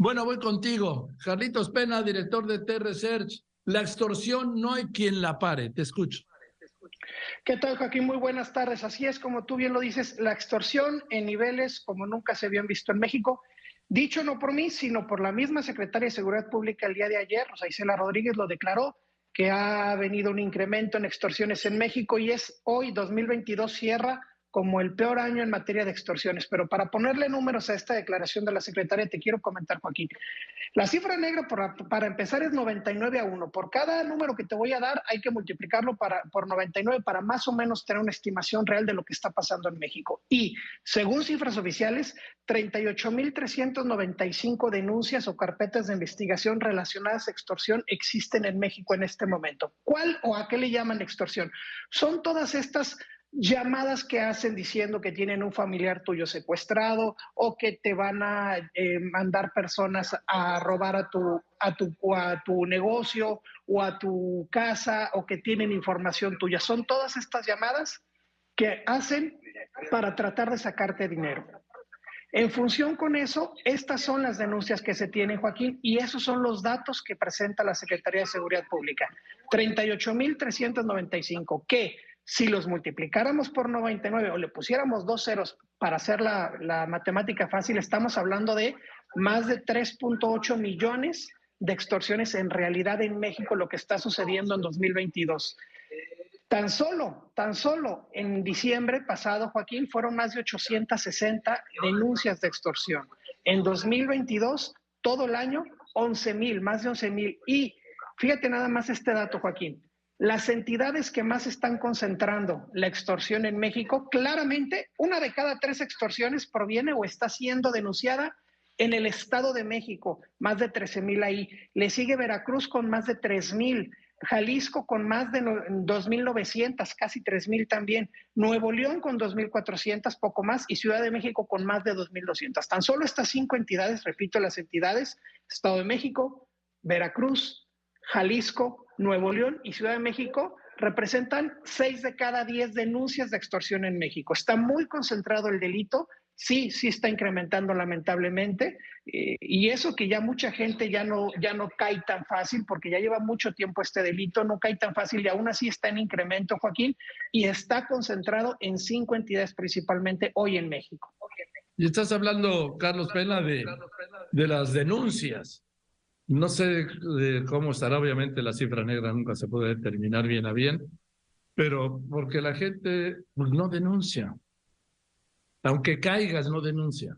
Bueno, voy contigo. Carlitos Pena, director de T-Research. La extorsión no hay quien la pare. Te escucho. ¿Qué tal, Joaquín? Muy buenas tardes. Así es, como tú bien lo dices, la extorsión en niveles como nunca se habían visto en México. Dicho no por mí, sino por la misma secretaria de Seguridad Pública el día de ayer, Rosa Isela Rodríguez, lo declaró que ha venido un incremento en extorsiones en México y es hoy, 2022, cierra como el peor año en materia de extorsiones. Pero para ponerle números a esta declaración de la secretaria, te quiero comentar, Joaquín. La cifra negra para empezar es 99 a 1. Por cada número que te voy a dar hay que multiplicarlo para, por 99 para más o menos tener una estimación real de lo que está pasando en México. Y según cifras oficiales, 38.395 denuncias o carpetas de investigación relacionadas a extorsión existen en México en este momento. ¿Cuál o a qué le llaman extorsión? Son todas estas llamadas que hacen diciendo que tienen un familiar tuyo secuestrado o que te van a eh, mandar personas a robar a tu, a, tu, a tu negocio o a tu casa o que tienen información tuya. Son todas estas llamadas que hacen para tratar de sacarte dinero. En función con eso, estas son las denuncias que se tienen, Joaquín, y esos son los datos que presenta la Secretaría de Seguridad Pública. 38.395, que si los multiplicáramos por 99 o le pusiéramos dos ceros para hacer la, matemática fácil, estamos hablando de más de 3.8 millones de extorsiones en realidad en México, lo que está sucediendo en 2022. Tan solo, tan solo en diciembre pasado, Joaquín, fueron más de 860 denuncias de extorsión. En 2022, todo el año, 11 mil, más de 11 mil. Y fíjate nada más este dato, Joaquín. Las entidades que más están concentrando la extorsión en México, claramente una de cada tres extorsiones proviene o está siendo denunciada en el Estado de México, más de 13 mil ahí. Le sigue Veracruz con más de 3 mil. Jalisco con más de 2.900, casi 3.000 también, Nuevo León con 2.400, poco más, y Ciudad de México con más de 2.200. Tan solo estas cinco entidades, repito las entidades, Estado de México, Veracruz, Jalisco, Nuevo León y Ciudad de México representan seis de cada diez denuncias de extorsión en México. Está muy concentrado el delito, sí, sí está incrementando lamentablemente, eh, y eso que ya mucha gente ya no, ya no cae tan fácil, porque ya lleva mucho tiempo este delito, no cae tan fácil y aún así está en incremento, Joaquín, y está concentrado en cinco entidades principalmente hoy en México. Y estás hablando, Carlos Pena, de, de las denuncias. No sé cómo estará, obviamente la cifra negra nunca se puede determinar bien a bien, pero porque la gente pues, no denuncia. Aunque caigas, no denuncia.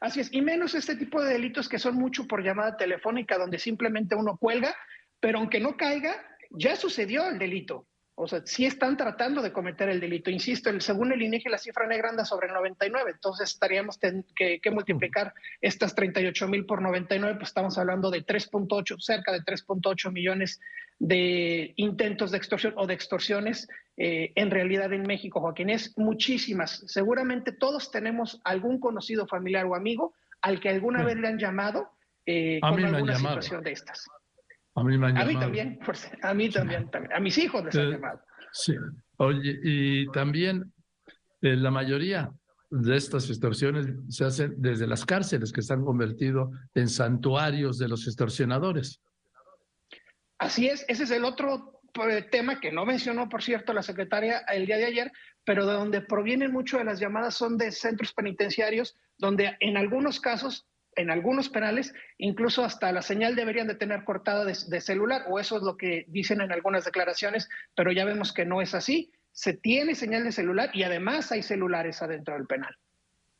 Así es, y menos este tipo de delitos que son mucho por llamada telefónica, donde simplemente uno cuelga, pero aunque no caiga, ya sucedió el delito. O sea, sí están tratando de cometer el delito. Insisto, el, según el INEGI, la cifra negra anda sobre el 99. Entonces, estaríamos que, que, multiplicar estas 38 mil por 99, pues estamos hablando de 3.8, cerca de 3.8 millones de intentos de extorsión o de extorsiones eh, en realidad en México, Joaquín. Es muchísimas. Seguramente todos tenemos algún conocido familiar o amigo al que alguna vez le han llamado eh, con alguna situación de estas. A mí me han a mí también, a mí también, también, a mis hijos les han llamado. Sí, oye, y también eh, la mayoría de estas extorsiones se hacen desde las cárceles que se han convertido en santuarios de los extorsionadores. Así es, ese es el otro eh, tema que no mencionó, por cierto, la secretaria el día de ayer, pero de donde provienen mucho de las llamadas son de centros penitenciarios, donde en algunos casos en algunos penales, incluso hasta la señal deberían de tener cortada de, celular, o eso es lo que dicen en algunas declaraciones, pero ya vemos que no es así. Se tiene señal de celular y además hay celulares adentro del penal.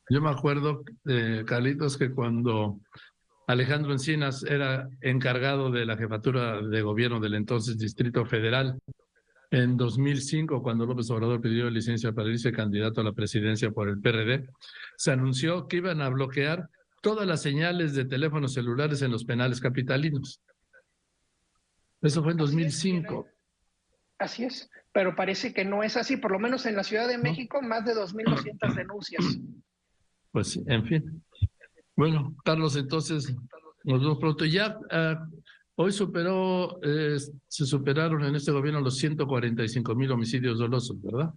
Yo me acuerdo, eh, Carlitos, que cuando Alejandro Encinas era encargado de la jefatura de gobierno del entonces Distrito Federal, en 2005, cuando López Obrador pidió licencia para irse candidato a la presidencia por el PRD, se anunció que iban a bloquear todas las señales de teléfonos celulares en los penales capitalinos. Eso fue en 2005. Así es, pero parece que no es así, por lo menos en la Ciudad de México, más de 2.200 denuncias. Pues sí, en fin. Bueno, Carlos, entonces nos vemos pronto. Ya ah, hoy superó, eh, se superaron en este gobierno los 145 mil homicidios dolosos, ¿verdad?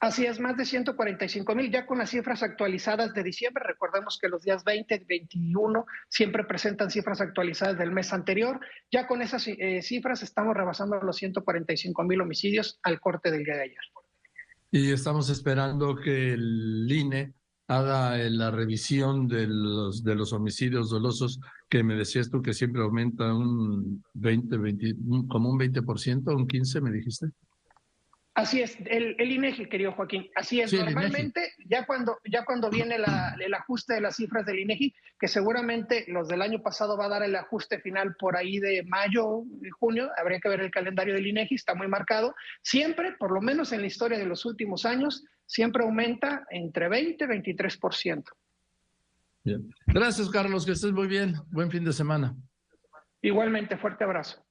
Así es, más de 145 mil, ya con las cifras actualizadas de diciembre. Recordemos que los días 20 y 21 siempre presentan cifras actualizadas del mes anterior. Ya con esas eh, cifras estamos rebasando los 145 mil homicidios al corte del día de ayer. Y estamos esperando que el INE haga la revisión de los, de los homicidios dolosos, que me decías tú que siempre aumenta un 20, 20 como un 20%, un 15, me dijiste. Así es, el, el, INEGI, querido Joaquín. Así es, normalmente ya cuando, ya cuando viene el ajuste de las cifras del INEGI, que seguramente los del año pasado va a dar el ajuste final por ahí de mayo, junio, habría que ver el calendario del INEGI, está muy marcado. Siempre, por lo menos en la historia de los últimos años, siempre aumenta entre 20 y 23%. Bien. Gracias, Carlos, que estés muy bien. Buen fin de semana. Igualmente, fuerte abrazo.